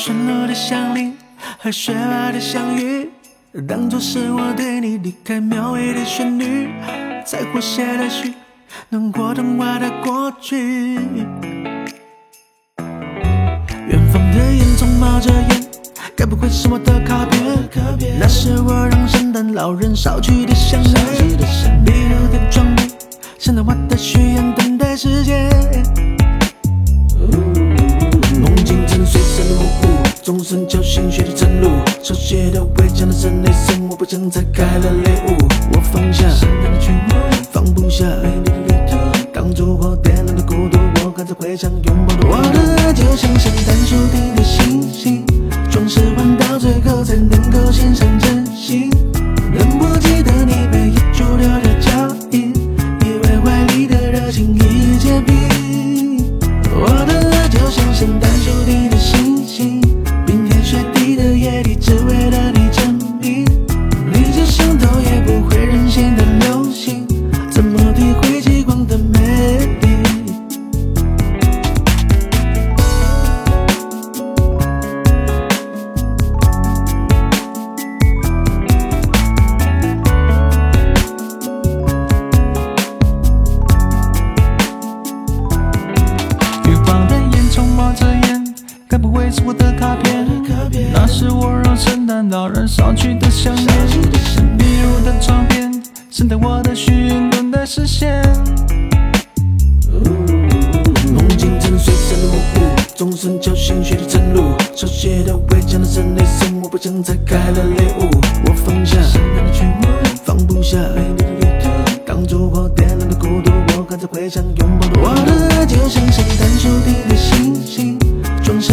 驯鹿的降临和雪花的相遇，当作是我对你离开描绘的旋律，在活写的序，能过童话的过去。远方的烟囱冒着烟，该不会是我的卡片？那是我让圣诞老人捎去的想念。壁炉的窗边，现在我的许愿，等待时间。写的围墙的圣内森，我不想拆开了礼物。我放下圣诞的曲目，放不下美丽的旅途，当烛火点燃的孤独，我还在回想拥抱的我的爱，就像圣诞树底的星星，着烟，该不会是我的卡片？那是我让圣诞老人捎去的项链。壁炉的窗边，圣诞我的许愿等待实现。梦境成碎散的模糊，钟声敲醒血的晨露，手写的围墙的圣内森，我不想再开了猎物。我放我的爱就像圣诞树顶的星星装饰